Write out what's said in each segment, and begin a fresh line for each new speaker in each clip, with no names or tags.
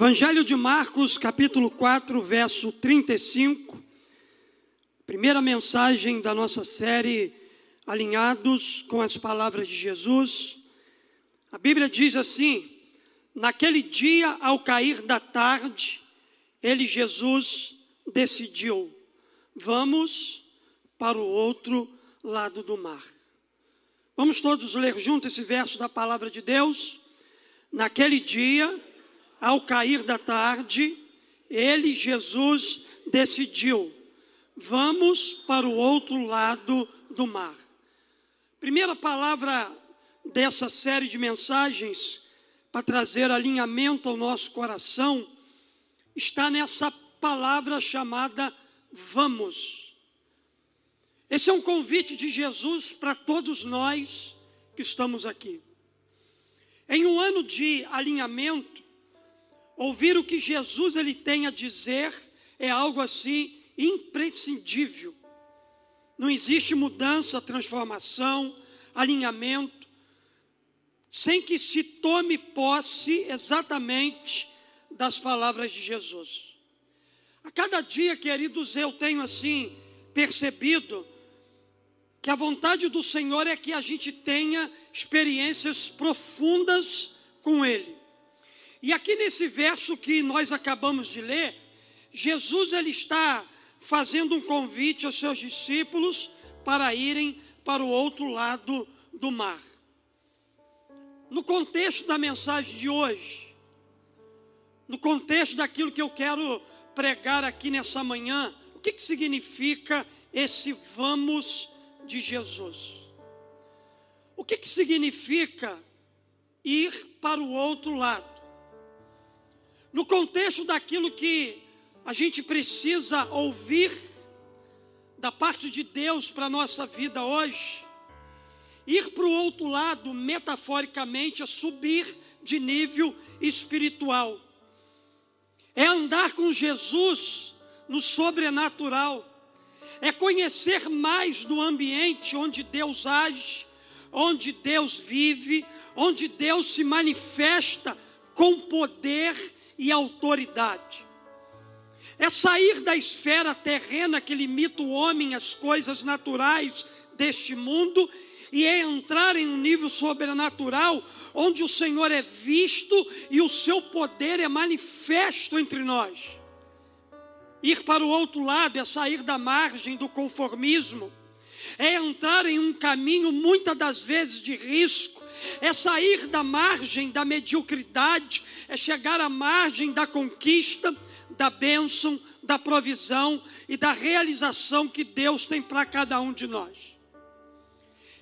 Evangelho de Marcos, capítulo 4, verso 35. Primeira mensagem da nossa série Alinhados com as palavras de Jesus. A Bíblia diz assim: Naquele dia, ao cair da tarde, ele, Jesus, decidiu: Vamos para o outro lado do mar. Vamos todos ler junto esse verso da palavra de Deus? Naquele dia, ao cair da tarde, ele, Jesus, decidiu: vamos para o outro lado do mar. Primeira palavra dessa série de mensagens para trazer alinhamento ao nosso coração está nessa palavra chamada vamos. Esse é um convite de Jesus para todos nós que estamos aqui. Em um ano de alinhamento, Ouvir o que Jesus ele tem a dizer é algo assim imprescindível. Não existe mudança, transformação, alinhamento, sem que se tome posse exatamente das palavras de Jesus. A cada dia, queridos, eu tenho assim percebido que a vontade do Senhor é que a gente tenha experiências profundas com Ele. E aqui nesse verso que nós acabamos de ler, Jesus ele está fazendo um convite aos seus discípulos para irem para o outro lado do mar. No contexto da mensagem de hoje, no contexto daquilo que eu quero pregar aqui nessa manhã, o que, que significa esse vamos de Jesus? O que, que significa ir para o outro lado? No contexto daquilo que a gente precisa ouvir da parte de Deus para a nossa vida hoje, ir para o outro lado, metaforicamente, é subir de nível espiritual, é andar com Jesus no sobrenatural, é conhecer mais do ambiente onde Deus age, onde Deus vive, onde Deus se manifesta com poder e autoridade. É sair da esfera terrena que limita o homem às coisas naturais deste mundo e é entrar em um nível sobrenatural onde o Senhor é visto e o seu poder é manifesto entre nós. Ir para o outro lado é sair da margem do conformismo, é entrar em um caminho muitas das vezes de risco, é sair da margem da mediocridade, é chegar à margem da conquista, da bênção, da provisão e da realização que Deus tem para cada um de nós.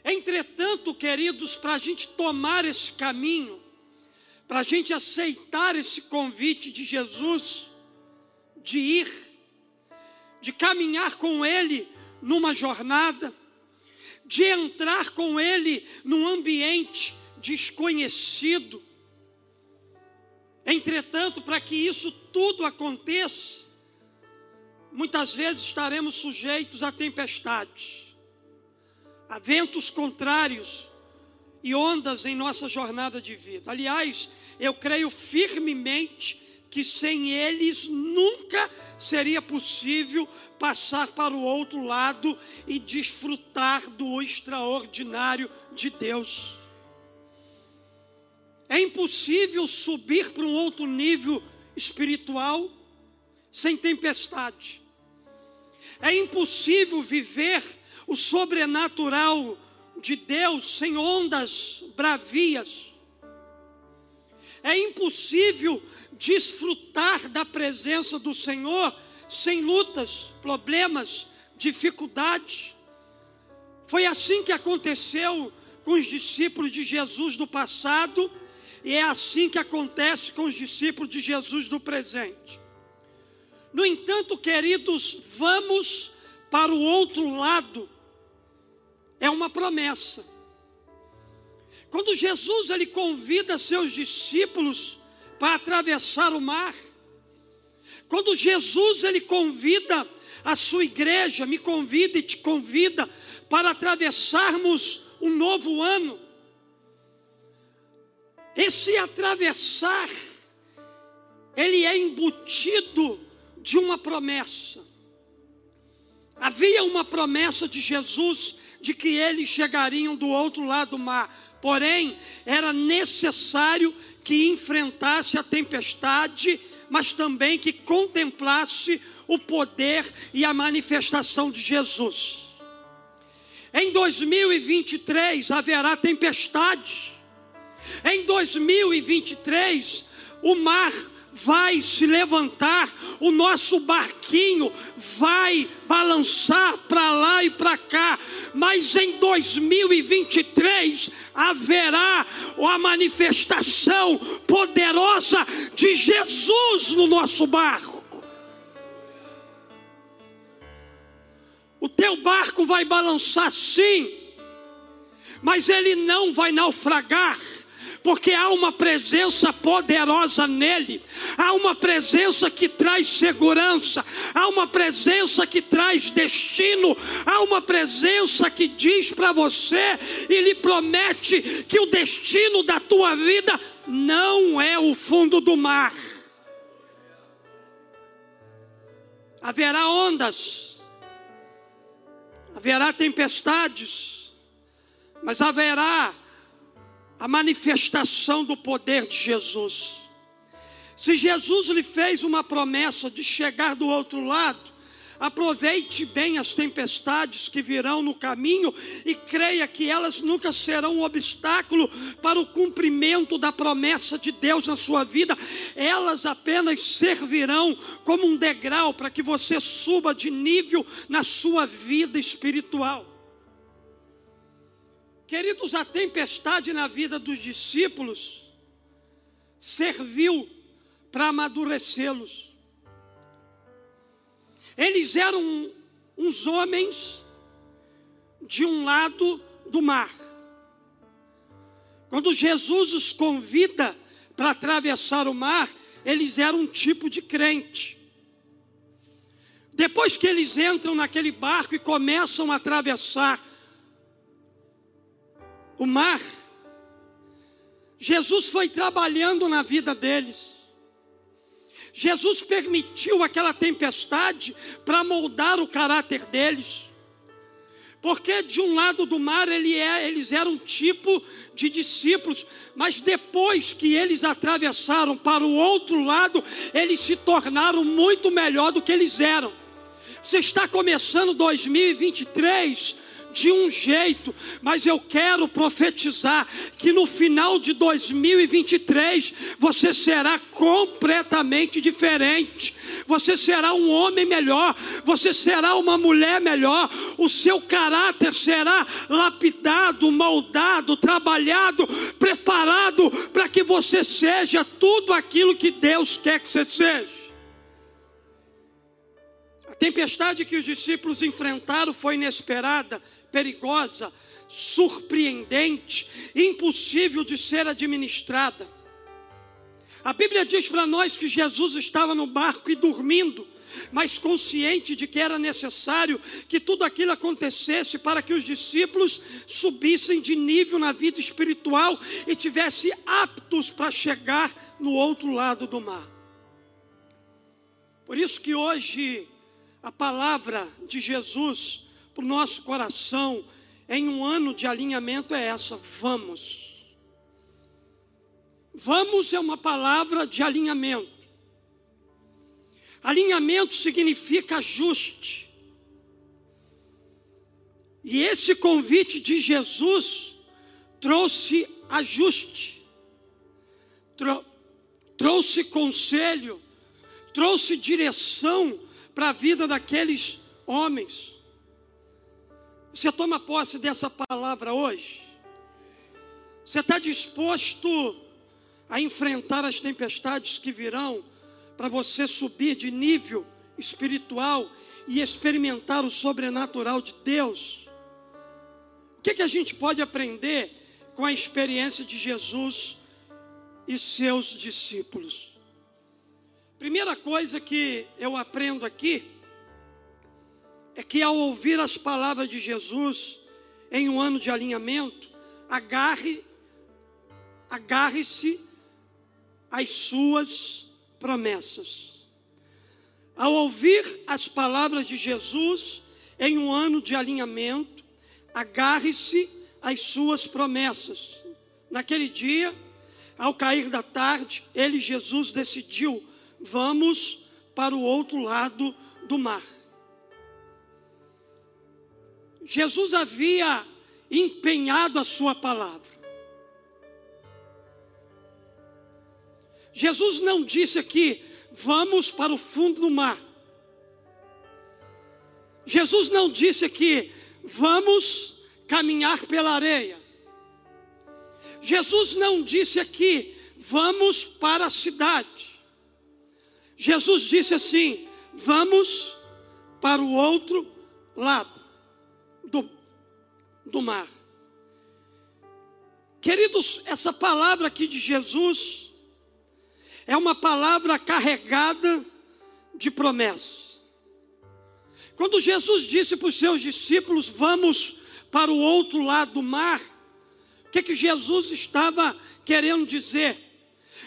Entretanto, queridos, para a gente tomar esse caminho, para a gente aceitar esse convite de Jesus, de ir, de caminhar com Ele numa jornada, de entrar com Ele num ambiente desconhecido. Entretanto, para que isso tudo aconteça, muitas vezes estaremos sujeitos a tempestades, a ventos contrários e ondas em nossa jornada de vida. Aliás, eu creio firmemente que sem eles nunca seria possível passar para o outro lado e desfrutar do extraordinário de Deus. É impossível subir para um outro nível espiritual sem tempestade. É impossível viver o sobrenatural de Deus sem ondas bravias. É impossível desfrutar da presença do Senhor sem lutas, problemas, dificuldades. Foi assim que aconteceu com os discípulos de Jesus do passado e é assim que acontece com os discípulos de Jesus do presente. No entanto, queridos, vamos para o outro lado. É uma promessa. Quando Jesus ele convida seus discípulos para atravessar o mar, quando Jesus ele convida a sua igreja, me convida e te convida para atravessarmos um novo ano. Esse atravessar ele é embutido de uma promessa. Havia uma promessa de Jesus de que eles chegariam do outro lado do mar, porém, era necessário que enfrentasse a tempestade, mas também que contemplasse o poder e a manifestação de Jesus. Em 2023 haverá tempestade. Em 2023 o mar vai se levantar, o nosso barquinho vai balançar para lá e para cá, mas em 2023 haverá a manifestação poderosa de Jesus no nosso barco. O teu barco vai balançar sim, mas ele não vai naufragar porque há uma presença poderosa nele, há uma presença que traz segurança, há uma presença que traz destino, há uma presença que diz para você e lhe promete que o destino da tua vida não é o fundo do mar. Haverá ondas, haverá tempestades, mas haverá a manifestação do poder de Jesus. Se Jesus lhe fez uma promessa de chegar do outro lado, aproveite bem as tempestades que virão no caminho e creia que elas nunca serão um obstáculo para o cumprimento da promessa de Deus na sua vida, elas apenas servirão como um degrau para que você suba de nível na sua vida espiritual. Queridos, a tempestade na vida dos discípulos serviu para amadurecê-los. Eles eram uns homens de um lado do mar. Quando Jesus os convida para atravessar o mar, eles eram um tipo de crente. Depois que eles entram naquele barco e começam a atravessar o mar, Jesus foi trabalhando na vida deles. Jesus permitiu aquela tempestade para moldar o caráter deles. Porque de um lado do mar ele é, eles eram um tipo de discípulos, mas depois que eles atravessaram para o outro lado, eles se tornaram muito melhor do que eles eram. Você está começando 2023 de um jeito, mas eu quero profetizar que no final de 2023 você será completamente diferente. Você será um homem melhor, você será uma mulher melhor, o seu caráter será lapidado, moldado, trabalhado, preparado para que você seja tudo aquilo que Deus quer que você seja. Tempestade que os discípulos enfrentaram foi inesperada perigosa, surpreendente, impossível de ser administrada. A Bíblia diz para nós que Jesus estava no barco e dormindo, mas consciente de que era necessário que tudo aquilo acontecesse para que os discípulos subissem de nível na vida espiritual e tivessem aptos para chegar no outro lado do mar. Por isso que hoje a palavra de Jesus para o nosso coração em um ano de alinhamento é essa: vamos. Vamos é uma palavra de alinhamento. Alinhamento significa ajuste. E esse convite de Jesus trouxe ajuste, trou trouxe conselho, trouxe direção para a vida daqueles homens. Você toma posse dessa palavra hoje? Você está disposto a enfrentar as tempestades que virão para você subir de nível espiritual e experimentar o sobrenatural de Deus? O que, que a gente pode aprender com a experiência de Jesus e seus discípulos? Primeira coisa que eu aprendo aqui é que ao ouvir as palavras de Jesus em um ano de alinhamento, agarre, agarre-se às suas promessas. Ao ouvir as palavras de Jesus em um ano de alinhamento, agarre-se às suas promessas. Naquele dia, ao cair da tarde, ele, Jesus, decidiu: vamos para o outro lado do mar. Jesus havia empenhado a sua palavra. Jesus não disse aqui, vamos para o fundo do mar. Jesus não disse aqui, vamos caminhar pela areia. Jesus não disse aqui, vamos para a cidade. Jesus disse assim: vamos para o outro lado do, do mar. Queridos, essa palavra aqui de Jesus é uma palavra carregada de promessa. Quando Jesus disse para os seus discípulos: Vamos para o outro lado do mar, o que, que Jesus estava querendo dizer?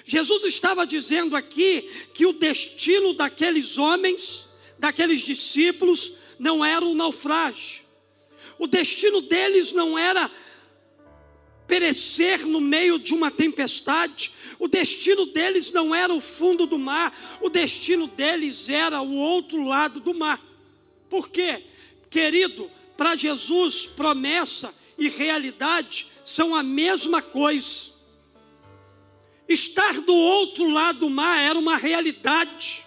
Jesus estava dizendo aqui que o destino daqueles homens, daqueles discípulos, não era o naufrágio. O destino deles não era perecer no meio de uma tempestade. O destino deles não era o fundo do mar, o destino deles era o outro lado do mar. Por quê? Querido, para Jesus, promessa e realidade são a mesma coisa. Estar do outro lado do mar era uma realidade.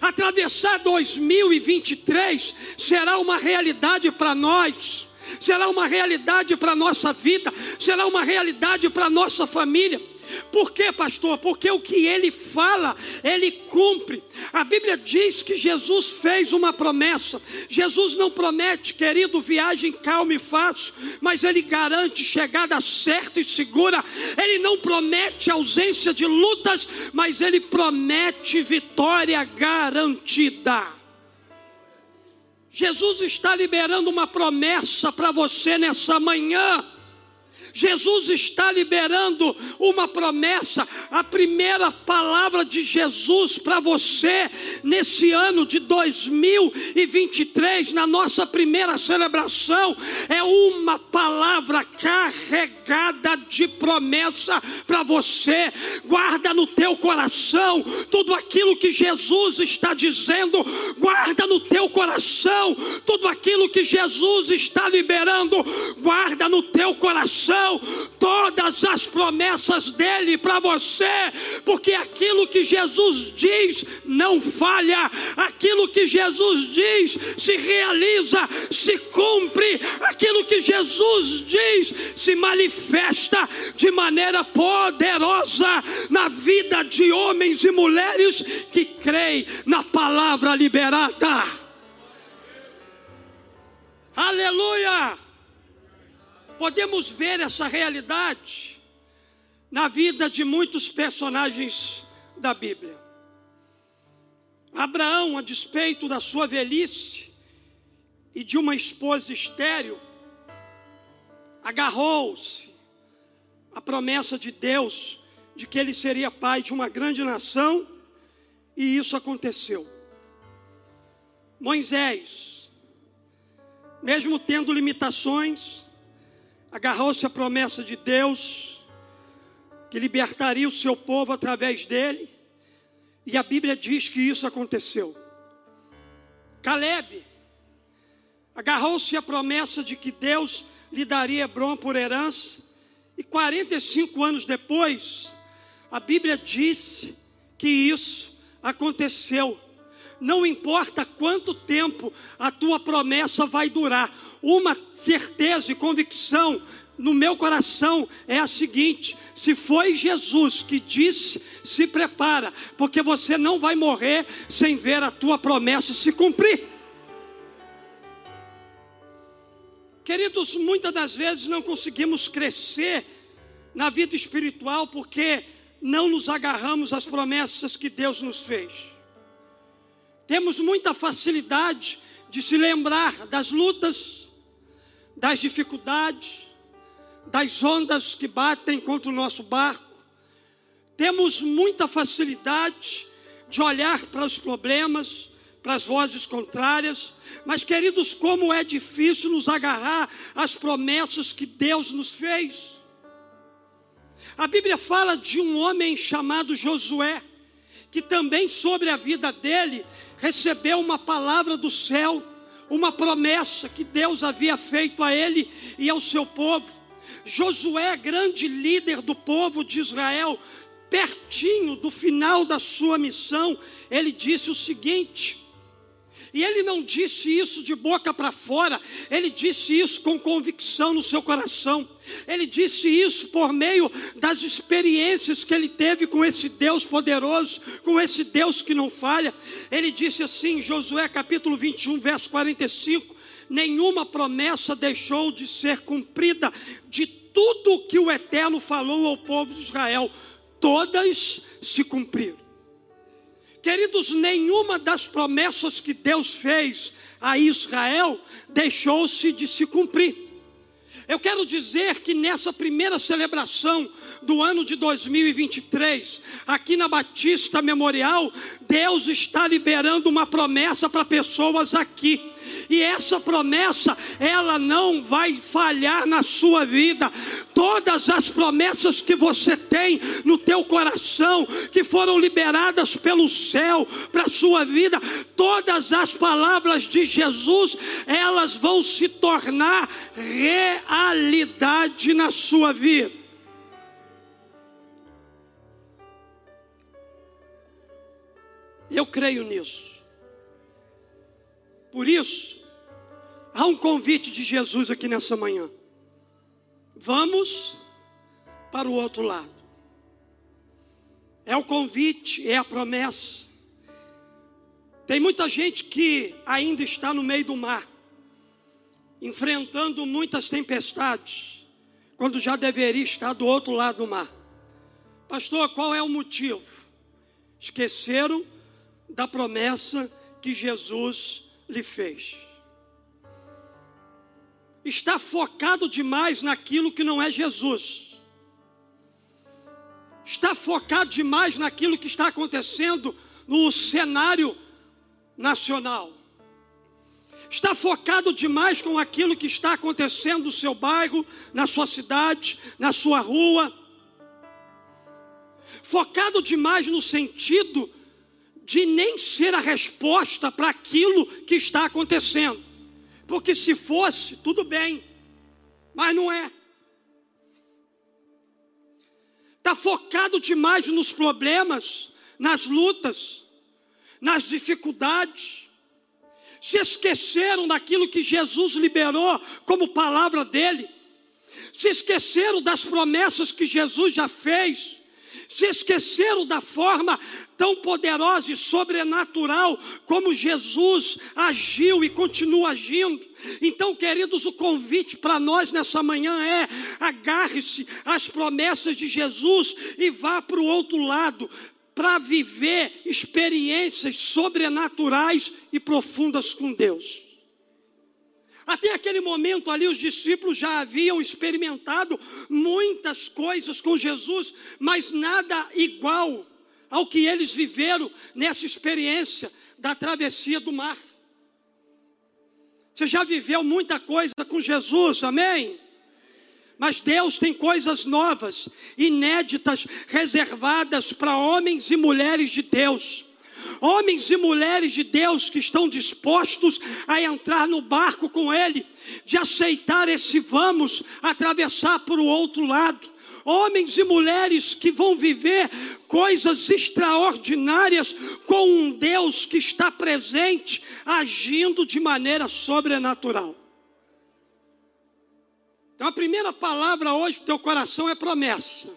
Atravessar 2023 será uma realidade para nós, será uma realidade para a nossa vida, será uma realidade para a nossa família. Por quê, pastor? Porque o que ele fala, ele cumpre. A Bíblia diz que Jesus fez uma promessa. Jesus não promete, querido, viagem calma e fácil, mas ele garante chegada certa e segura. Ele não promete ausência de lutas, mas ele promete vitória garantida. Jesus está liberando uma promessa para você nessa manhã. Jesus está liberando uma promessa, a primeira palavra de Jesus para você nesse ano de 2023, na nossa primeira celebração, é uma palavra carregada de promessa para você. Guarda no teu coração tudo aquilo que Jesus está dizendo, guarda no teu coração tudo aquilo que Jesus está liberando, guarda no teu coração todas as promessas dele para você, porque aquilo que Jesus diz não falha, aquilo que Jesus diz se realiza, se cumpre, aquilo que Jesus diz se manifesta de maneira poderosa na vida de homens e mulheres que creem na palavra liberada. Aleluia! Podemos ver essa realidade na vida de muitos personagens da Bíblia. Abraão, a despeito da sua velhice e de uma esposa estéril, agarrou-se à promessa de Deus de que ele seria pai de uma grande nação, e isso aconteceu. Moisés, mesmo tendo limitações, agarrou-se à promessa de Deus, que libertaria o seu povo através dele, e a Bíblia diz que isso aconteceu. Caleb agarrou-se à promessa de que Deus lhe daria Hebron por herança, e 45 anos depois, a Bíblia diz que isso aconteceu. Não importa quanto tempo a tua promessa vai durar, uma certeza e convicção no meu coração é a seguinte: se foi Jesus que disse, se prepara, porque você não vai morrer sem ver a tua promessa se cumprir. Queridos, muitas das vezes não conseguimos crescer na vida espiritual porque não nos agarramos às promessas que Deus nos fez. Temos muita facilidade de se lembrar das lutas, das dificuldades, das ondas que batem contra o nosso barco. Temos muita facilidade de olhar para os problemas, para as vozes contrárias, mas queridos, como é difícil nos agarrar às promessas que Deus nos fez. A Bíblia fala de um homem chamado Josué, que também sobre a vida dele recebeu uma palavra do céu, uma promessa que Deus havia feito a ele e ao seu povo. Josué, grande líder do povo de Israel, pertinho do final da sua missão, ele disse o seguinte: e ele não disse isso de boca para fora, ele disse isso com convicção no seu coração. Ele disse isso por meio das experiências que ele teve com esse Deus poderoso, com esse Deus que não falha. Ele disse assim, Josué capítulo 21, verso 45: Nenhuma promessa deixou de ser cumprida de tudo que o Eterno falou ao povo de Israel todas se cumpriram. Queridos, nenhuma das promessas que Deus fez a Israel deixou-se de se cumprir. Eu quero dizer que nessa primeira celebração do ano de 2023, aqui na Batista Memorial, Deus está liberando uma promessa para pessoas aqui. E essa promessa, ela não vai falhar na sua vida. Todas as promessas que você tem no teu coração, que foram liberadas pelo céu para a sua vida, todas as palavras de Jesus, elas vão se tornar realidade na sua vida. Eu creio nisso. Por isso, há um convite de Jesus aqui nessa manhã. Vamos para o outro lado. É o convite, é a promessa. Tem muita gente que ainda está no meio do mar, enfrentando muitas tempestades, quando já deveria estar do outro lado do mar. Pastor, qual é o motivo? Esqueceram da promessa que Jesus lhe fez. Está focado demais naquilo que não é Jesus. Está focado demais naquilo que está acontecendo no cenário nacional. Está focado demais com aquilo que está acontecendo no seu bairro, na sua cidade, na sua rua. Focado demais no sentido de nem ser a resposta para aquilo que está acontecendo. Porque se fosse, tudo bem, mas não é. Está focado demais nos problemas, nas lutas, nas dificuldades. Se esqueceram daquilo que Jesus liberou como palavra dele. Se esqueceram das promessas que Jesus já fez se esqueceram da forma tão poderosa e sobrenatural como Jesus agiu e continua agindo. Então, queridos, o convite para nós nessa manhã é: agarre-se às promessas de Jesus e vá para o outro lado, para viver experiências sobrenaturais e profundas com Deus. Até aquele momento ali, os discípulos já haviam experimentado muitas coisas com Jesus, mas nada igual ao que eles viveram nessa experiência da travessia do mar. Você já viveu muita coisa com Jesus, amém? Mas Deus tem coisas novas, inéditas, reservadas para homens e mulheres de Deus homens e mulheres de Deus que estão dispostos a entrar no barco com Ele, de aceitar esse vamos atravessar para o outro lado. Homens e mulheres que vão viver coisas extraordinárias com um Deus que está presente, agindo de maneira sobrenatural. Então a primeira palavra hoje para o teu coração é promessa.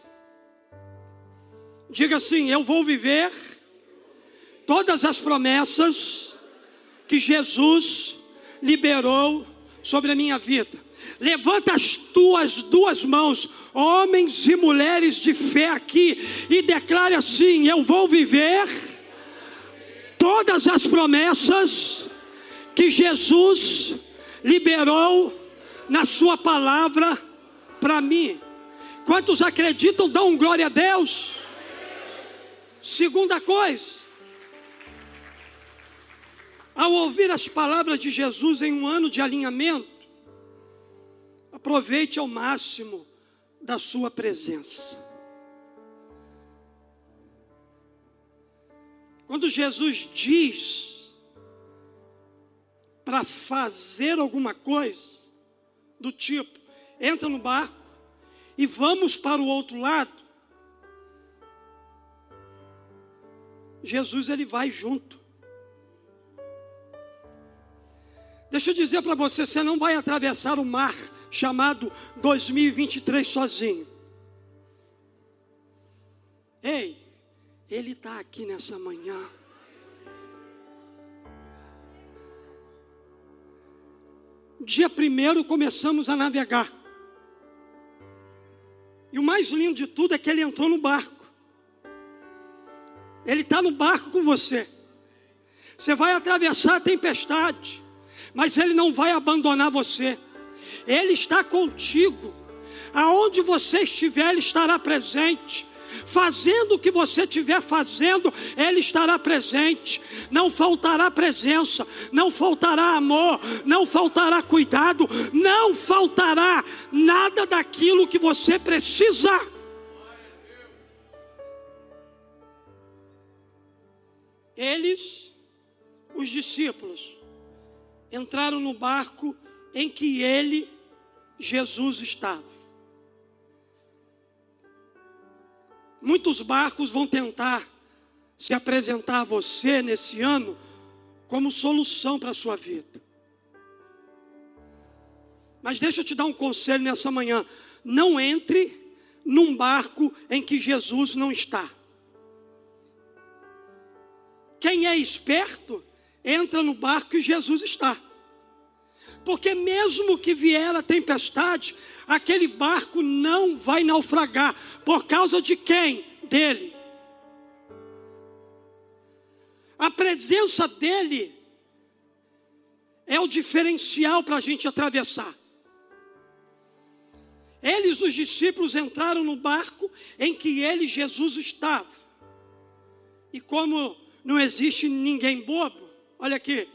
Diga assim: Eu vou viver todas as promessas que Jesus liberou sobre a minha vida. Levanta as tuas duas mãos, homens e mulheres de fé aqui, e declare assim: Eu vou viver todas as promessas que Jesus liberou na Sua palavra para mim. Quantos acreditam, dão glória a Deus? Segunda coisa, Ao ouvir as palavras de Jesus em um ano de alinhamento, aproveite ao máximo da sua presença. Quando Jesus diz para fazer alguma coisa do tipo, entra no barco e vamos para o outro lado, Jesus ele vai junto. Deixa eu dizer para você, você não vai atravessar o mar chamado 2023 sozinho. Ei, ele está aqui nessa manhã. Dia primeiro começamos a navegar. E o mais lindo de tudo é que ele entrou no barco. Ele está no barco com você. Você vai atravessar a tempestade, mas Ele não vai abandonar você. Ele está contigo. Aonde você estiver, Ele estará presente. Fazendo o que você estiver fazendo, Ele estará presente. Não faltará presença, não faltará amor, não faltará cuidado, não faltará nada daquilo que você precisa. Eles, os discípulos, entraram no barco em que ele, Jesus, estava. Muitos barcos vão tentar se apresentar a você nesse ano como solução para a sua vida. Mas deixa eu te dar um conselho nessa manhã: não entre num barco em que Jesus não está. Quem é esperto entra no barco que Jesus está. Porque mesmo que vier a tempestade, aquele barco não vai naufragar. Por causa de quem? Dele. A presença dele é o diferencial para a gente atravessar. Eles, os discípulos, entraram no barco em que ele, Jesus, estava. E como não existe ninguém bobo. Olha aqui,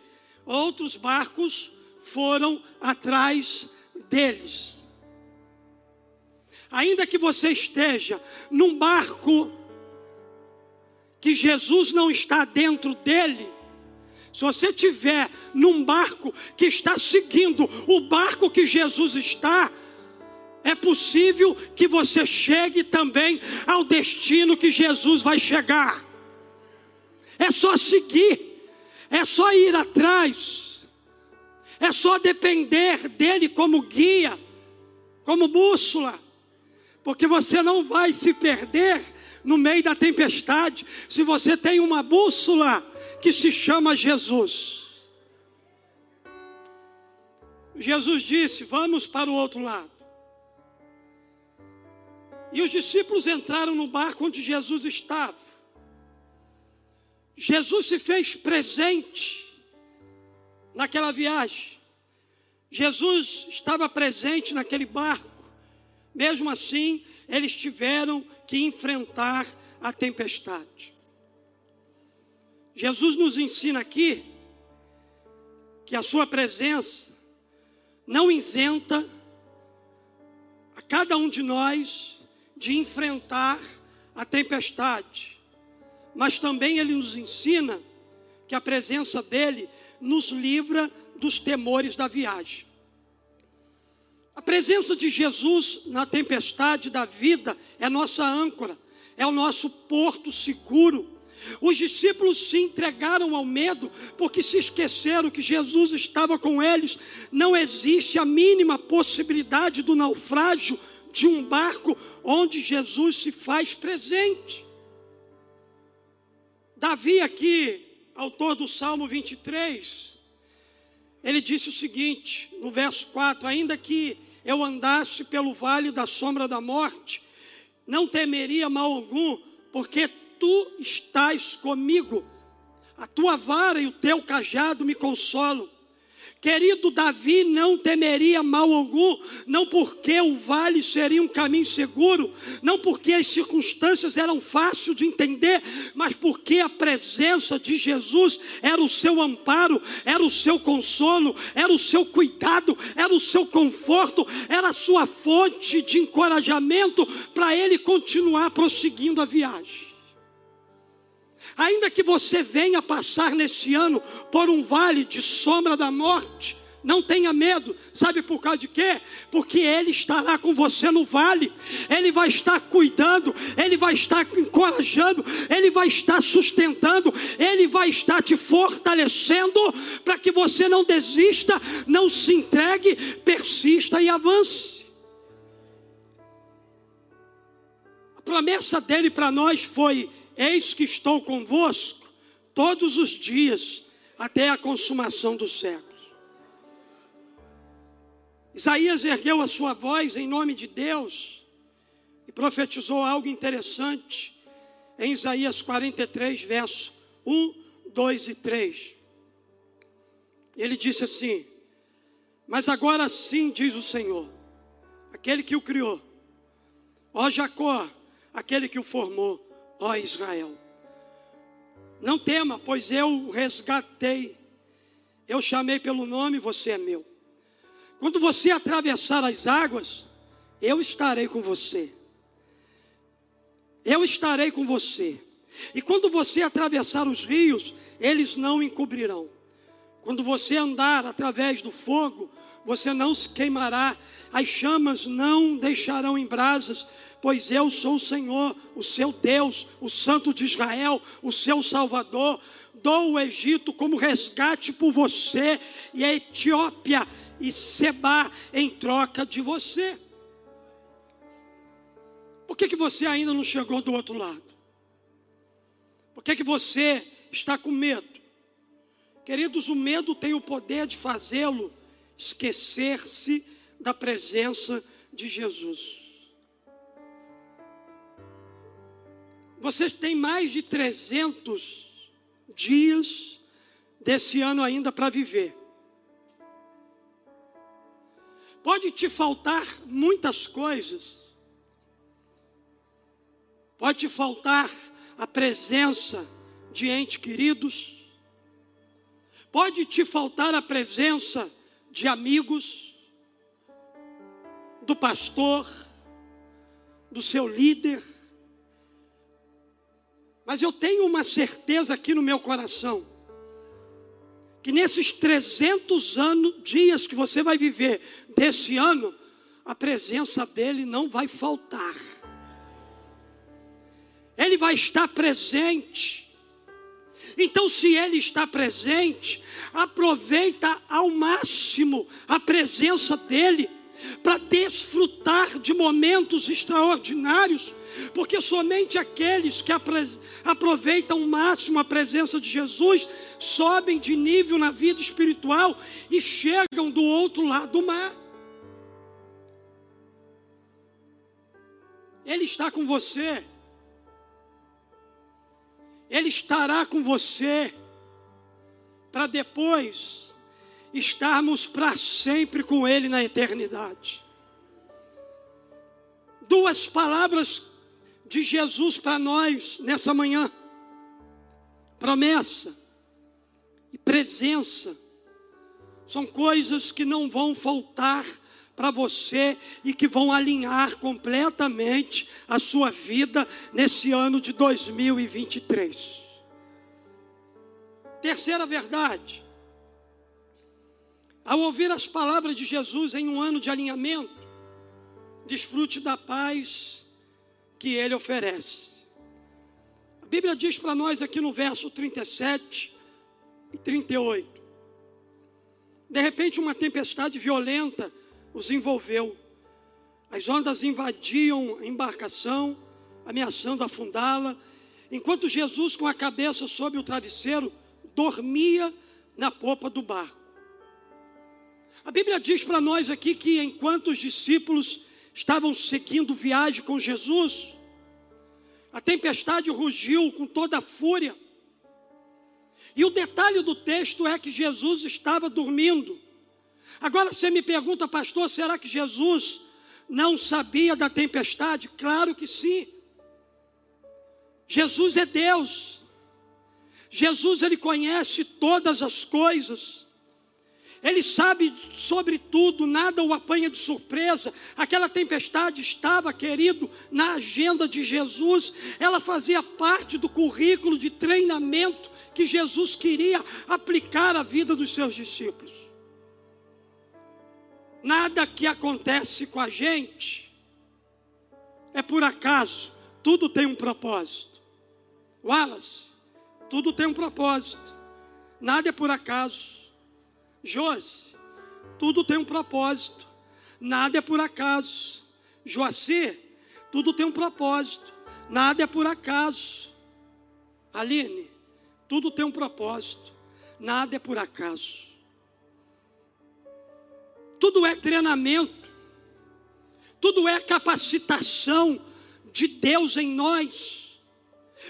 outros barcos foram atrás deles. Ainda que você esteja num barco que Jesus não está dentro dele, se você estiver num barco que está seguindo o barco que Jesus está, é possível que você chegue também ao destino que Jesus vai chegar. É só seguir, é só ir atrás, é só depender dele como guia, como bússola, porque você não vai se perder no meio da tempestade se você tem uma bússola que se chama Jesus. Jesus disse: Vamos para o outro lado. E os discípulos entraram no barco onde Jesus estava. Jesus se fez presente naquela viagem. Jesus estava presente naquele barco. Mesmo assim, eles tiveram que enfrentar a tempestade. Jesus nos ensina aqui que a sua presença não isenta a cada um de nós de enfrentar a tempestade mas também ele nos ensina que a presença dele nos livra dos temores da viagem. A presença de Jesus na tempestade da vida é nossa âncora, é o nosso porto seguro. Os discípulos se entregaram ao medo porque se esqueceram que Jesus estava com eles. Não existe a mínima possibilidade do naufrágio de um barco onde Jesus se faz presente. Davi, aqui, autor do Salmo 23, ele disse o seguinte, no verso 4: Ainda que eu andasse pelo vale da sombra da morte, não temeria mal algum, porque tu estás comigo, a tua vara e o teu cajado me consolam. Querido Davi não temeria mal algum, não porque o vale seria um caminho seguro, não porque as circunstâncias eram fáceis de entender, mas porque a presença de Jesus era o seu amparo, era o seu consolo, era o seu cuidado, era o seu conforto, era a sua fonte de encorajamento para ele continuar prosseguindo a viagem. Ainda que você venha passar nesse ano por um vale de sombra da morte, não tenha medo, sabe por causa de quê? Porque Ele estará com você no vale, Ele vai estar cuidando, Ele vai estar encorajando, Ele vai estar sustentando, Ele vai estar te fortalecendo para que você não desista, não se entregue, persista e avance. A promessa dele para nós foi: Eis que estou convosco todos os dias, até a consumação dos séculos. Isaías ergueu a sua voz em nome de Deus e profetizou algo interessante em Isaías 43, verso 1, 2 e 3. Ele disse assim: Mas agora sim, diz o Senhor, aquele que o criou, ó Jacó, aquele que o formou, ó Israel. Não tema, pois eu o resgatei. Eu chamei pelo nome, você é meu. Quando você atravessar as águas, eu estarei com você. Eu estarei com você. E quando você atravessar os rios, eles não encobrirão. Quando você andar através do fogo, você não se queimará, as chamas não deixarão em brasas, pois eu sou o Senhor, o seu Deus, o Santo de Israel, o seu Salvador. Dou o Egito como resgate por você e a Etiópia e Seba em troca de você. Por que, que você ainda não chegou do outro lado? Por que, que você está com medo? Queridos, o medo tem o poder de fazê-lo esquecer-se da presença de Jesus. Vocês têm mais de 300 dias desse ano ainda para viver. Pode te faltar muitas coisas. Pode te faltar a presença de entes queridos. Pode te faltar a presença de amigos, do pastor, do seu líder mas eu tenho uma certeza aqui no meu coração, que nesses 300 anos, dias que você vai viver desse ano, a presença dele não vai faltar. Ele vai estar presente. Então, se ele está presente, aproveita ao máximo a presença dele para desfrutar de momentos extraordinários, porque somente aqueles que aproveitam o máximo a presença de Jesus sobem de nível na vida espiritual e chegam do outro lado do mar. Ele está com você. Ele estará com você para depois estarmos para sempre com Ele na eternidade. Duas palavras de Jesus para nós nessa manhã: promessa e presença. São coisas que não vão faltar para você e que vão alinhar completamente a sua vida nesse ano de 2023. Terceira verdade, ao ouvir as palavras de Jesus em um ano de alinhamento, desfrute da paz que ele oferece. A Bíblia diz para nós aqui no verso 37 e 38. De repente, uma tempestade violenta os envolveu. As ondas invadiam a embarcação, ameaçando afundá-la, enquanto Jesus, com a cabeça sob o travesseiro, dormia na popa do barco. A Bíblia diz para nós aqui que enquanto os discípulos estavam seguindo viagem com Jesus, a tempestade rugiu com toda a fúria. E o detalhe do texto é que Jesus estava dormindo Agora você me pergunta, pastor, será que Jesus não sabia da tempestade? Claro que sim. Jesus é Deus. Jesus ele conhece todas as coisas. Ele sabe sobre tudo, nada o apanha de surpresa. Aquela tempestade estava, querido, na agenda de Jesus. Ela fazia parte do currículo de treinamento que Jesus queria aplicar à vida dos seus discípulos. Nada que acontece com a gente é por acaso, tudo tem um propósito. Wallace, tudo tem um propósito, nada é por acaso. Josi, tudo tem um propósito, nada é por acaso. Joacir, tudo tem um propósito, nada é por acaso. Aline, tudo tem um propósito, nada é por acaso. Tudo é treinamento, tudo é capacitação de Deus em nós.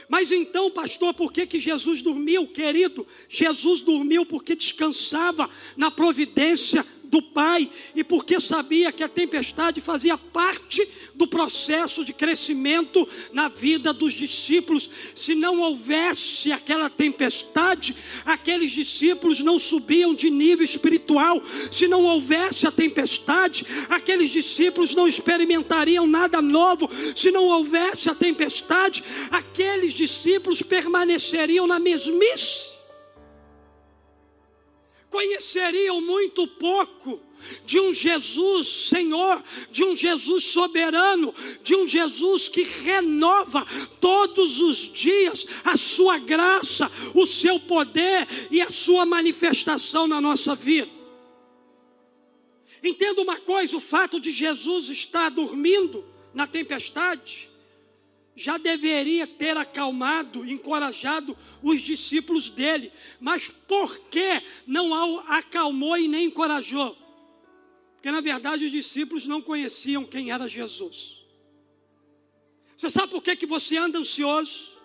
Mas então, pastor, por que, que Jesus dormiu, querido? Jesus dormiu porque descansava na providência do Pai e porque sabia que a tempestade fazia parte do processo de crescimento na vida dos discípulos. Se não houvesse aquela tempestade, aqueles discípulos não subiam de nível espiritual. Se não houvesse a tempestade, aqueles discípulos não experimentariam nada novo. Se não houvesse a tempestade, aqueles discípulos permaneceriam na mesmice conheceriam muito pouco de um Jesus Senhor, de um Jesus soberano, de um Jesus que renova todos os dias a sua graça, o seu poder e a sua manifestação na nossa vida. Entenda uma coisa: o fato de Jesus estar dormindo na tempestade já deveria ter acalmado, encorajado os discípulos dele, mas por que não acalmou e nem encorajou? Porque na verdade os discípulos não conheciam quem era Jesus. Você sabe por que, que você anda ansioso,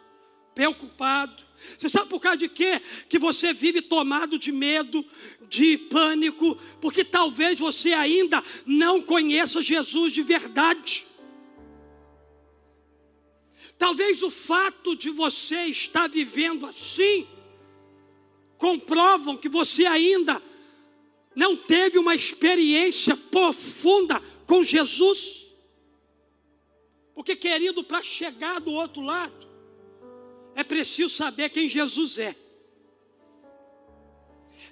preocupado? Você sabe por causa de quê? Que você vive tomado de medo, de pânico, porque talvez você ainda não conheça Jesus de verdade. Talvez o fato de você estar vivendo assim comprovam que você ainda não teve uma experiência profunda com Jesus. Porque, querido, para chegar do outro lado, é preciso saber quem Jesus é.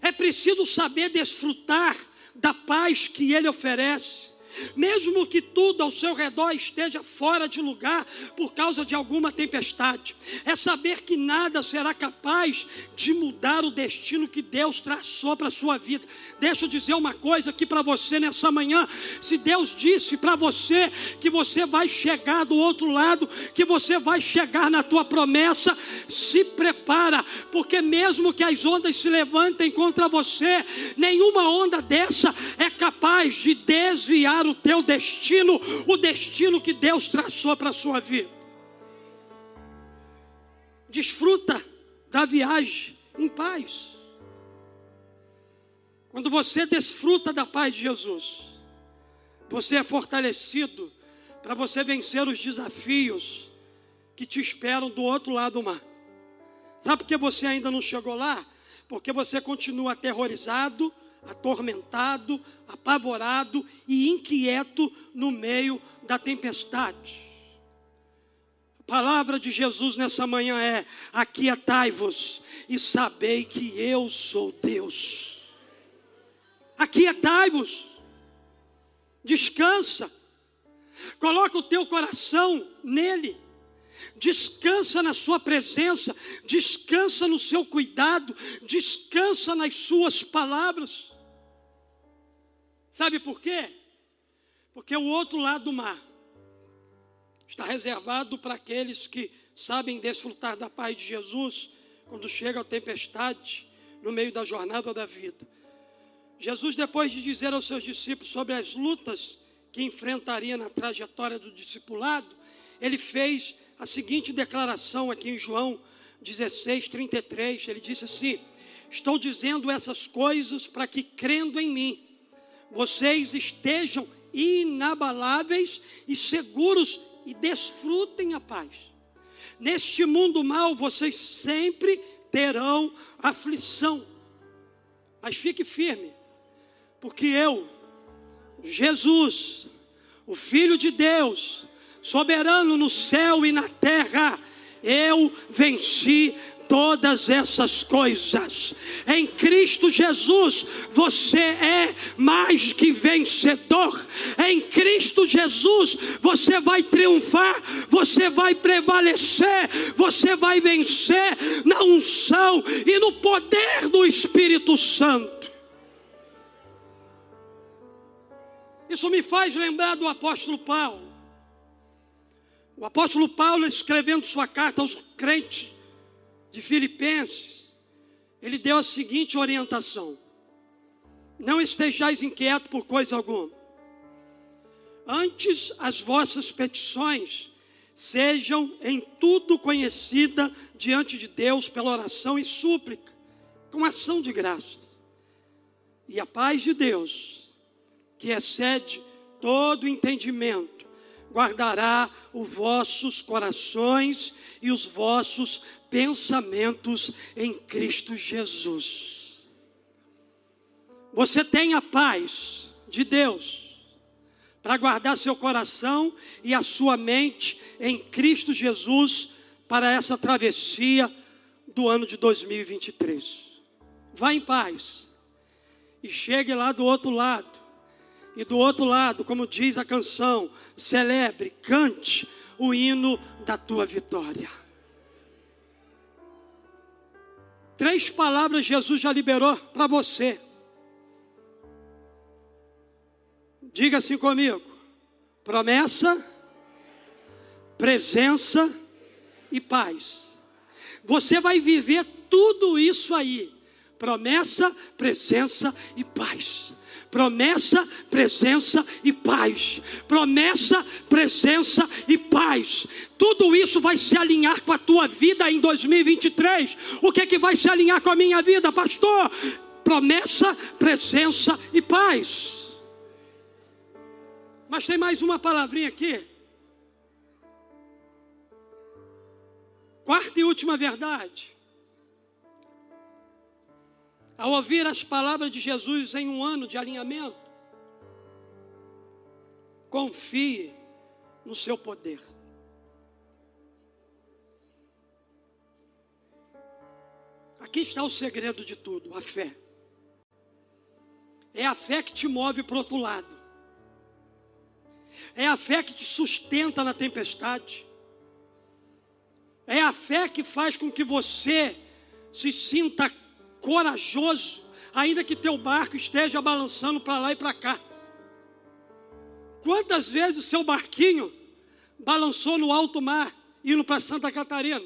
É preciso saber desfrutar da paz que Ele oferece mesmo que tudo ao seu redor esteja fora de lugar por causa de alguma tempestade, é saber que nada será capaz de mudar o destino que Deus traçou para a sua vida. Deixa eu dizer uma coisa aqui para você nessa manhã: se Deus disse para você que você vai chegar do outro lado, que você vai chegar na tua promessa, se prepara, porque mesmo que as ondas se levantem contra você, nenhuma onda dessa é capaz de desviar o teu destino, o destino que Deus traçou para a sua vida. Desfruta da viagem em paz. Quando você desfruta da paz de Jesus, você é fortalecido para você vencer os desafios que te esperam do outro lado do mar. Sabe por que você ainda não chegou lá? Porque você continua aterrorizado, atormentado, apavorado e inquieto no meio da tempestade. A palavra de Jesus nessa manhã é: aquietai-vos e sabei que eu sou Deus. Aquietai-vos, descansa, coloca o teu coração nele descansa na Sua presença, descansa no seu cuidado, descansa nas Suas palavras. Sabe por quê? Porque o outro lado do mar está reservado para aqueles que sabem desfrutar da paz de Jesus quando chega a tempestade no meio da jornada da vida. Jesus, depois de dizer aos seus discípulos sobre as lutas que enfrentaria na trajetória do discipulado, ele fez a seguinte declaração aqui em João 16, 33. Ele disse assim: Estou dizendo essas coisas para que, crendo em mim, vocês estejam inabaláveis e seguros e desfrutem a paz. Neste mundo mal vocês sempre terão aflição, mas fique firme, porque eu, Jesus, o Filho de Deus, soberano no céu e na terra, eu venci todas essas coisas. Em Cristo Jesus, você é mais que vencedor. Em Cristo Jesus, você vai triunfar, você vai prevalecer, você vai vencer na unção e no poder do Espírito Santo. Isso me faz lembrar do apóstolo Paulo. O apóstolo Paulo, escrevendo sua carta aos crentes de Filipenses, ele deu a seguinte orientação: Não estejais inquietos por coisa alguma. Antes as vossas petições sejam em tudo conhecida diante de Deus pela oração e súplica, com ação de graças. E a paz de Deus, que excede todo entendimento, guardará os vossos corações e os vossos pensamentos em Cristo Jesus. Você tem a paz de Deus para guardar seu coração e a sua mente em Cristo Jesus para essa travessia do ano de 2023. Vá em paz e chegue lá do outro lado. E do outro lado, como diz a canção, celebre, cante o hino da tua vitória. Três palavras Jesus já liberou para você. Diga assim comigo: promessa, presença e paz. Você vai viver tudo isso aí: promessa, presença e paz promessa, presença e paz. Promessa, presença e paz. Tudo isso vai se alinhar com a tua vida em 2023. O que é que vai se alinhar com a minha vida, pastor? Promessa, presença e paz. Mas tem mais uma palavrinha aqui. Quarta e última verdade. Ao ouvir as palavras de Jesus em um ano de alinhamento, confie no seu poder. Aqui está o segredo de tudo: a fé. É a fé que te move para o outro lado. É a fé que te sustenta na tempestade. É a fé que faz com que você se sinta corajoso, ainda que teu barco esteja balançando para lá e para cá. Quantas vezes o seu barquinho balançou no alto mar, indo para Santa Catarina?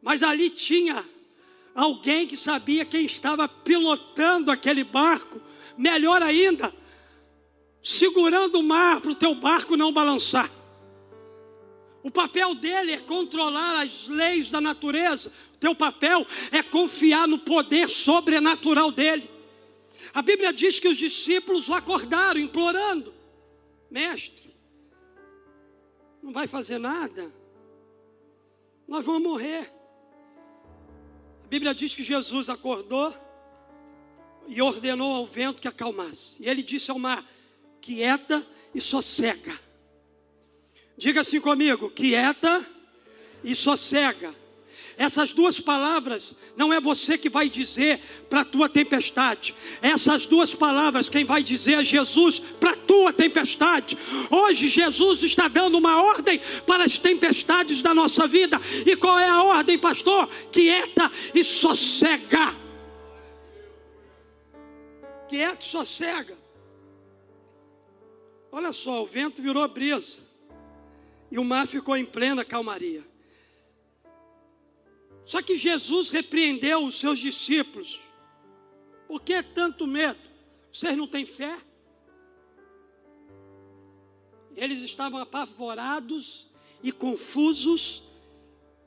Mas ali tinha alguém que sabia quem estava pilotando aquele barco, melhor ainda, segurando o mar para o teu barco não balançar. O papel dele é controlar as leis da natureza. O teu papel é confiar no poder sobrenatural dele. A Bíblia diz que os discípulos o acordaram, implorando: Mestre, não vai fazer nada, nós vamos morrer. A Bíblia diz que Jesus acordou e ordenou ao vento que acalmasse. E ele disse ao mar: Quieta e sossega. Diga assim comigo: quieta e sossega. Essas duas palavras não é você que vai dizer para a tua tempestade. Essas duas palavras quem vai dizer é Jesus para a tua tempestade. Hoje Jesus está dando uma ordem para as tempestades da nossa vida. E qual é a ordem, pastor? Quieta e sossega. Quieta e sossega. Olha só, o vento virou brisa e o mar ficou em plena calmaria. Só que Jesus repreendeu os seus discípulos. Por que tanto medo? Vocês não têm fé? Eles estavam apavorados e confusos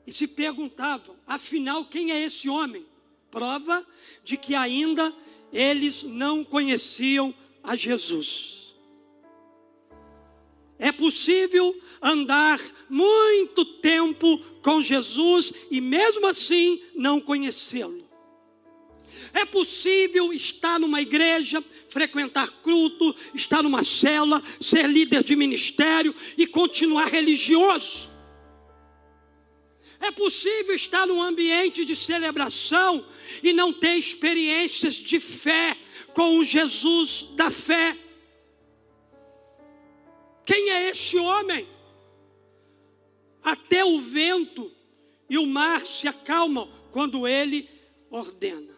e se perguntavam: afinal, quem é esse homem? Prova de que ainda eles não conheciam a Jesus. É possível andar muito tempo com Jesus e mesmo assim não conhecê-lo. É possível estar numa igreja, frequentar culto, estar numa cela, ser líder de ministério e continuar religioso. É possível estar num ambiente de celebração e não ter experiências de fé com o Jesus da fé. Quem é este homem? Até o vento e o mar se acalmam quando ele ordena.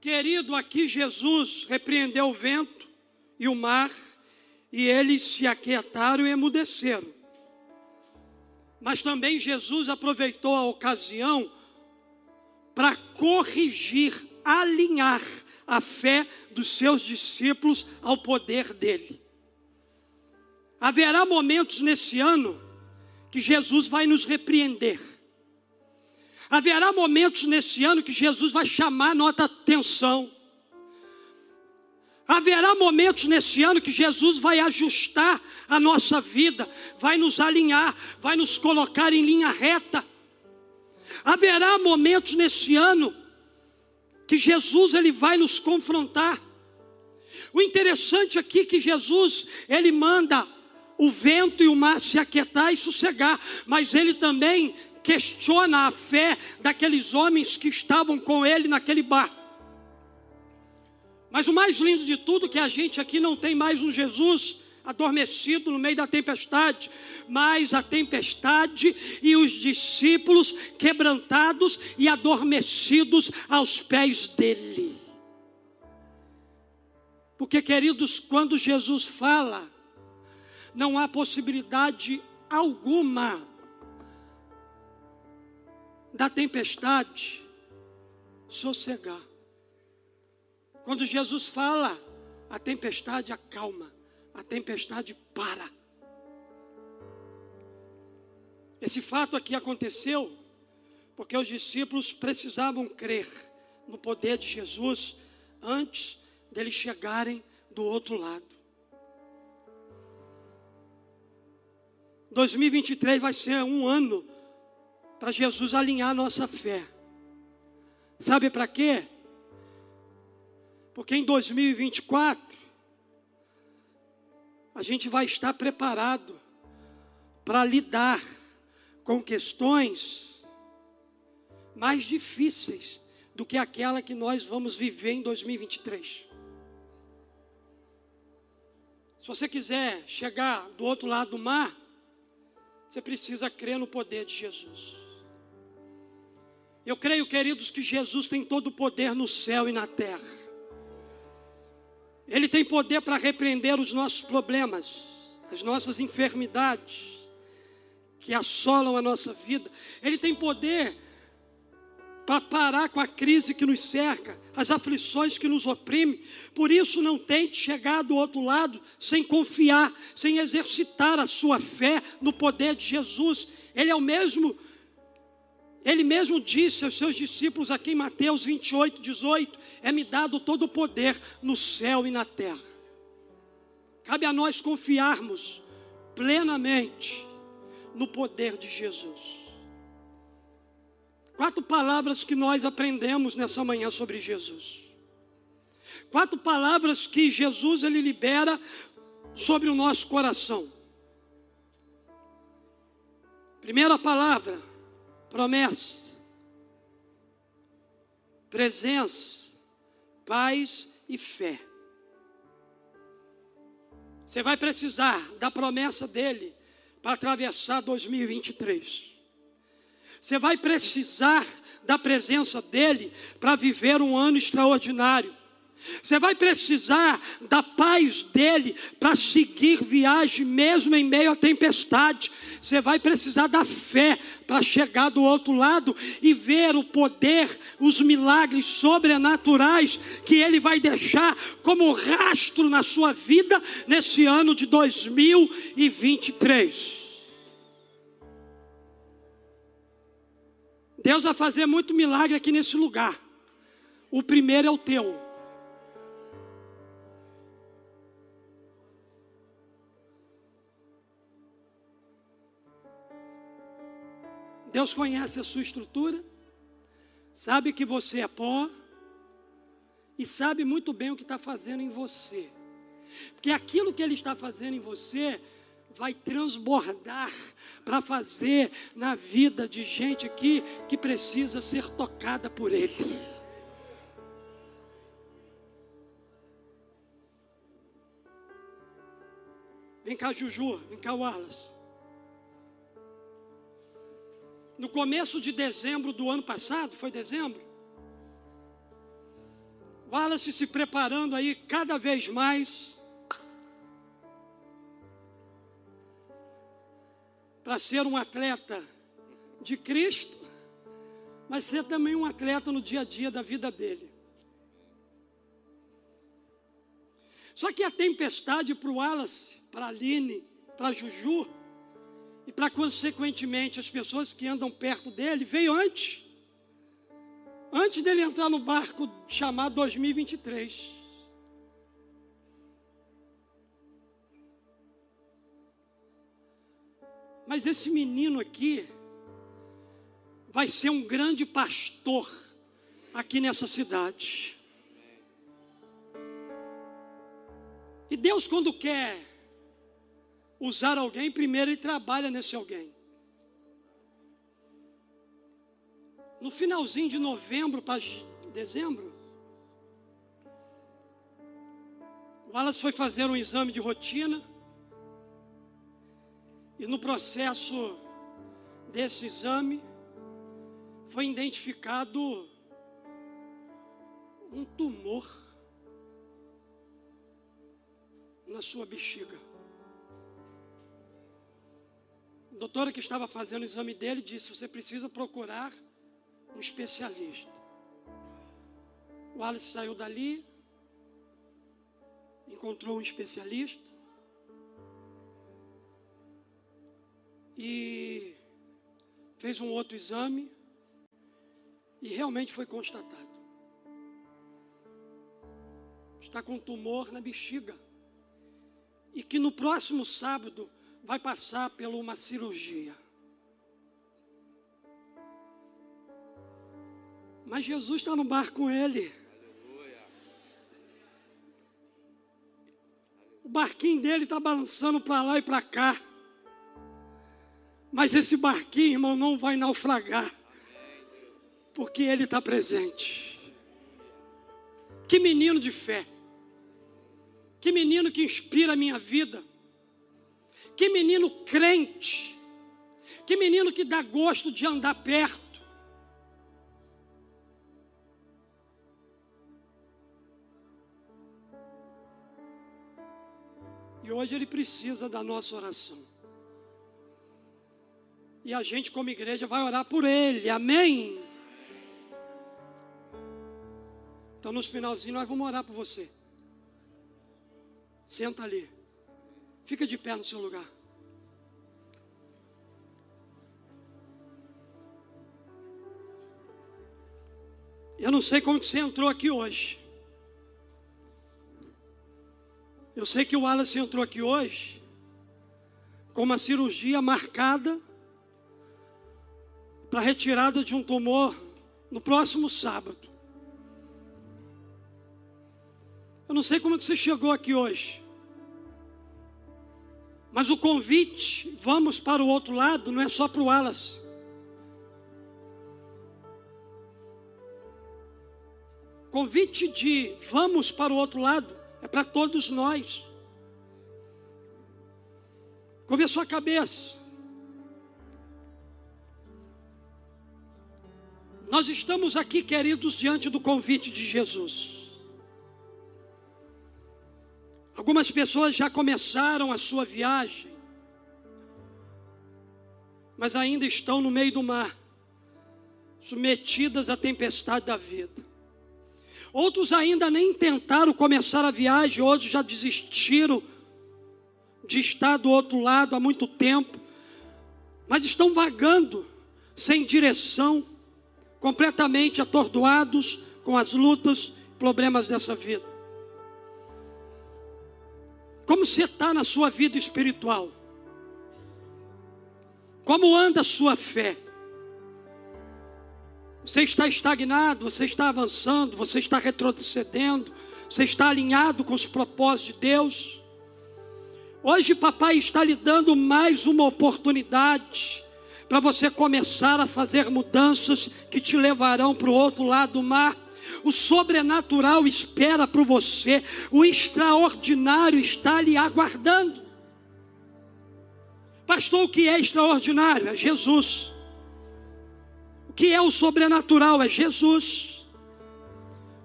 Querido, aqui Jesus repreendeu o vento e o mar, e eles se aquietaram e emudeceram. Mas também Jesus aproveitou a ocasião para corrigir, alinhar a fé dos seus discípulos ao poder dele. Haverá momentos nesse ano que Jesus vai nos repreender. Haverá momentos nesse ano que Jesus vai chamar nossa atenção. Haverá momentos nesse ano que Jesus vai ajustar a nossa vida, vai nos alinhar, vai nos colocar em linha reta. Haverá momentos nesse ano que Jesus ele vai nos confrontar. O interessante aqui é que Jesus ele manda o vento e o mar se aquietar e sossegar, mas ele também questiona a fé daqueles homens que estavam com ele naquele barco. Mas o mais lindo de tudo é que a gente aqui não tem mais um Jesus adormecido no meio da tempestade, mas a tempestade e os discípulos quebrantados e adormecidos aos pés dele. Porque, queridos, quando Jesus fala, não há possibilidade alguma da tempestade sossegar. Quando Jesus fala, a tempestade acalma, a tempestade para. Esse fato aqui aconteceu porque os discípulos precisavam crer no poder de Jesus antes deles chegarem do outro lado. 2023 vai ser um ano para Jesus alinhar nossa fé. Sabe para quê? Porque em 2024 a gente vai estar preparado para lidar com questões mais difíceis do que aquela que nós vamos viver em 2023. Se você quiser chegar do outro lado do mar, você precisa crer no poder de Jesus. Eu creio, queridos, que Jesus tem todo o poder no céu e na terra. Ele tem poder para repreender os nossos problemas, as nossas enfermidades que assolam a nossa vida. Ele tem poder para parar com a crise que nos cerca, as aflições que nos oprimem. Por isso, não tente chegar do outro lado sem confiar, sem exercitar a sua fé no poder de Jesus. Ele é o mesmo ele mesmo disse aos seus discípulos aqui em Mateus 28, 18: É-me dado todo o poder no céu e na terra. Cabe a nós confiarmos plenamente no poder de Jesus. Quatro palavras que nós aprendemos nessa manhã sobre Jesus. Quatro palavras que Jesus ele libera sobre o nosso coração. Primeira palavra, promessa, presença, paz e fé. Você vai precisar da promessa dele para atravessar 2023. Você vai precisar da presença dele para viver um ano extraordinário. Você vai precisar da paz dele para seguir viagem, mesmo em meio à tempestade. Você vai precisar da fé para chegar do outro lado e ver o poder, os milagres sobrenaturais que ele vai deixar como rastro na sua vida nesse ano de 2023. Deus vai fazer muito milagre aqui nesse lugar. O primeiro é o teu Deus conhece a sua estrutura, sabe que você é pó e sabe muito bem o que está fazendo em você. Porque aquilo que Ele está fazendo em você vai transbordar para fazer na vida de gente aqui que precisa ser tocada por Ele. Vem cá, Juju, vem cá, Wallace. No começo de dezembro do ano passado, foi dezembro? Wallace se preparando aí cada vez mais para ser um atleta de Cristo, mas ser também um atleta no dia a dia da vida dele. Só que a tempestade para o Wallace, para a Aline, para Juju, e para consequentemente as pessoas que andam perto dele, veio antes. Antes dele entrar no barco chamado 2023. Mas esse menino aqui vai ser um grande pastor aqui nessa cidade. E Deus, quando quer usar alguém, primeiro ele trabalha nesse alguém. No finalzinho de novembro para dezembro, o Wallace foi fazer um exame de rotina. E no processo desse exame, foi identificado um tumor na sua bexiga. A doutora que estava fazendo o exame dele disse: Você precisa procurar um especialista. O Alice saiu dali, encontrou um especialista e fez um outro exame e realmente foi constatado. Está com um tumor na bexiga. E que no próximo sábado vai passar por uma cirurgia. Mas Jesus está no bar com ele. O barquinho dele está balançando para lá e para cá. Mas esse barquinho, irmão, não vai naufragar. Porque ele está presente. Que menino de fé. Que menino que inspira a minha vida. Que menino crente. Que menino que dá gosto de andar perto. E hoje ele precisa da nossa oração. E a gente, como igreja, vai orar por ele. Amém? Então, nos finalzinhos, nós vamos orar por você. Senta ali. Fica de pé no seu lugar. Eu não sei como você entrou aqui hoje. Eu sei que o Wallace entrou aqui hoje com uma cirurgia marcada para retirada de um tumor no próximo sábado. Eu não sei como que você chegou aqui hoje. Mas o convite, vamos para o outro lado, não é só para o Wallace. Convite de vamos para o outro lado é para todos nós. A sua cabeça. Nós estamos aqui, queridos, diante do convite de Jesus. Algumas pessoas já começaram a sua viagem, mas ainda estão no meio do mar, submetidas à tempestade da vida. Outros ainda nem tentaram começar a viagem, outros já desistiram de estar do outro lado há muito tempo, mas estão vagando, sem direção, completamente atordoados com as lutas, problemas dessa vida. Como você está na sua vida espiritual? Como anda a sua fé? Você está estagnado, você está avançando, você está retrocedendo, você está alinhado com os propósitos de Deus. Hoje, papai está lhe dando mais uma oportunidade para você começar a fazer mudanças que te levarão para o outro lado do mar. O sobrenatural espera por você, o extraordinário está lhe aguardando. Pastor, o que é extraordinário? É Jesus. O que é o sobrenatural? É Jesus.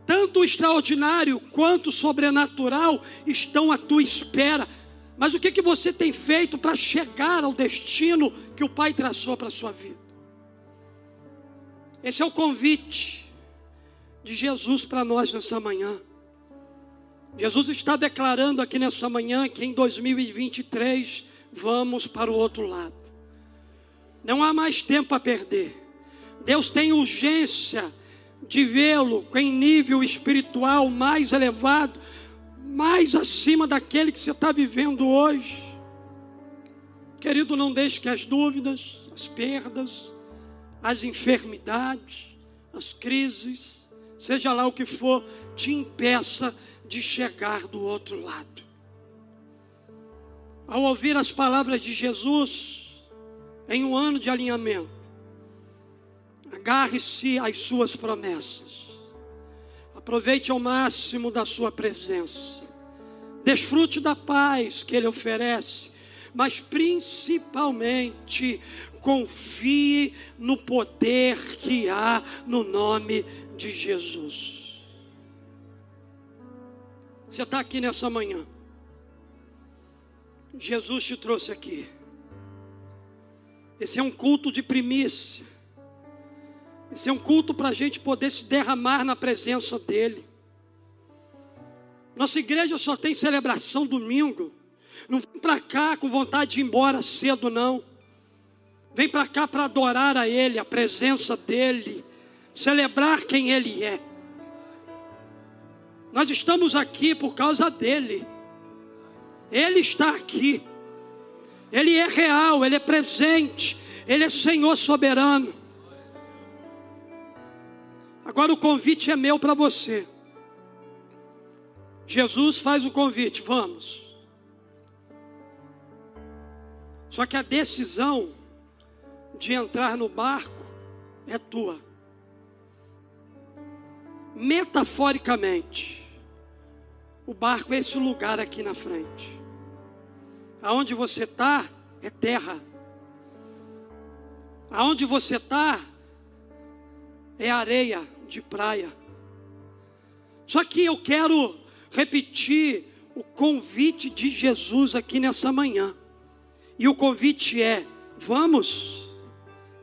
Tanto o extraordinário quanto o sobrenatural estão à tua espera. Mas o que, que você tem feito para chegar ao destino que o Pai traçou para a sua vida? Esse é o convite de Jesus para nós nessa manhã. Jesus está declarando aqui nessa manhã que em 2023 vamos para o outro lado. Não há mais tempo a perder. Deus tem urgência de vê-lo em nível espiritual mais elevado, mais acima daquele que você está vivendo hoje. Querido, não deixe que as dúvidas, as perdas, as enfermidades, as crises, seja lá o que for, te impeça de chegar do outro lado. Ao ouvir as palavras de Jesus, em um ano de alinhamento, agarre-se às suas promessas, aproveite ao máximo da sua presença desfrute da paz que Ele oferece, mas principalmente confie no poder que há no nome de Jesus. Você está aqui nessa manhã, Jesus te trouxe aqui. Esse é um culto de primícia. Esse é um culto para a gente poder se derramar na presença dEle. Nossa igreja só tem celebração domingo. Não vem para cá com vontade de ir embora cedo, não. Vem para cá para adorar a Ele, a presença dEle, celebrar quem Ele é. Nós estamos aqui por causa dEle. Ele está aqui. Ele é real, Ele é presente, Ele é Senhor soberano. Agora o convite é meu para você. Jesus faz o convite, vamos. Só que a decisão de entrar no barco é tua. Metaforicamente, o barco é esse lugar aqui na frente. Aonde você está é terra. Aonde você está é areia de praia. Só que eu quero repetir o convite de Jesus aqui nessa manhã. E o convite é: vamos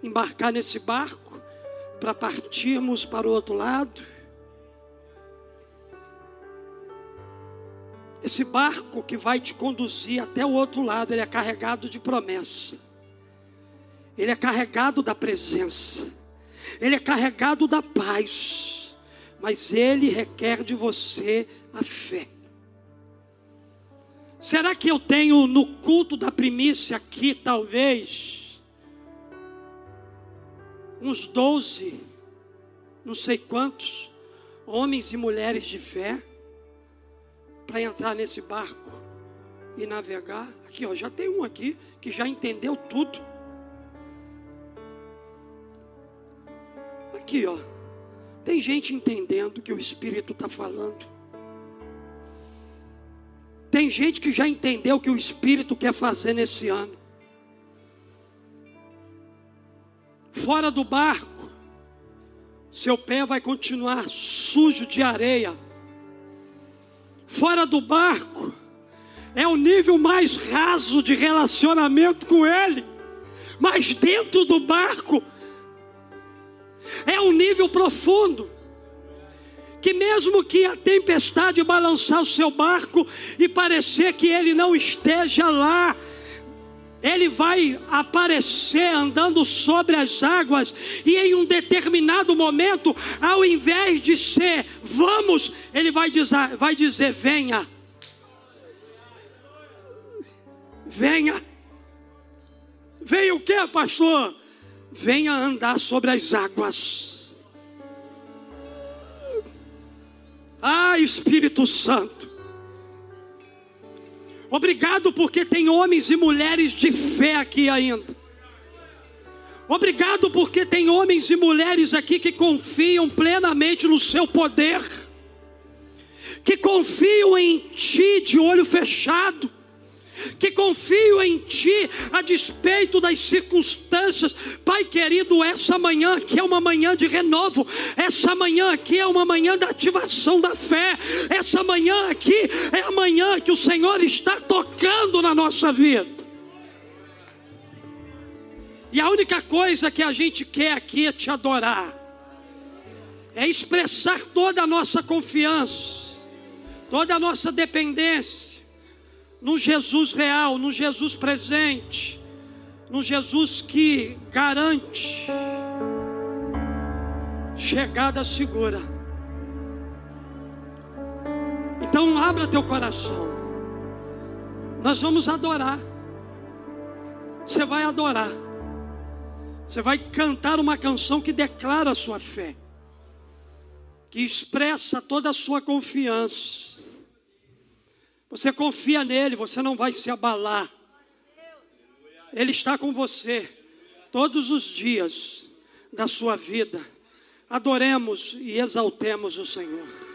embarcar nesse barco para partirmos para o outro lado. Esse barco que vai te conduzir até o outro lado, ele é carregado de promessa. Ele é carregado da presença. Ele é carregado da paz. Mas ele requer de você a fé. Será que eu tenho no culto da primícia aqui, talvez, uns doze, não sei quantos, homens e mulheres de fé, para entrar nesse barco e navegar? Aqui, ó, já tem um aqui que já entendeu tudo. Aqui, ó, tem gente entendendo que o Espírito está falando. Tem gente que já entendeu o que o Espírito quer fazer nesse ano. Fora do barco, seu pé vai continuar sujo de areia. Fora do barco, é o nível mais raso de relacionamento com Ele. Mas dentro do barco, é um nível profundo que mesmo que a tempestade balançar o seu barco e parecer que ele não esteja lá, ele vai aparecer andando sobre as águas, e em um determinado momento, ao invés de ser vamos, ele vai dizer, vai dizer venha. Venha. Venha o que, pastor? Venha andar sobre as águas. Ah, Espírito Santo. Obrigado porque tem homens e mulheres de fé aqui ainda. Obrigado porque tem homens e mulheres aqui que confiam plenamente no seu poder, que confiam em Ti de olho fechado que confio em Ti a despeito das circunstâncias. Pai querido, essa manhã aqui é uma manhã de renovo, essa manhã aqui é uma manhã da ativação da fé, essa manhã aqui é a manhã que o Senhor está tocando na nossa vida. E a única coisa que a gente quer aqui é te adorar, é expressar toda a nossa confiança, toda a nossa dependência no Jesus real, no Jesus presente, no Jesus que garante chegada segura. Então abra teu coração. Nós vamos adorar. Você vai adorar. Você vai cantar uma canção que declara a sua fé, que expressa toda a sua confiança você confia nele, você não vai se abalar. Ele está com você todos os dias da sua vida. Adoremos e exaltemos o Senhor.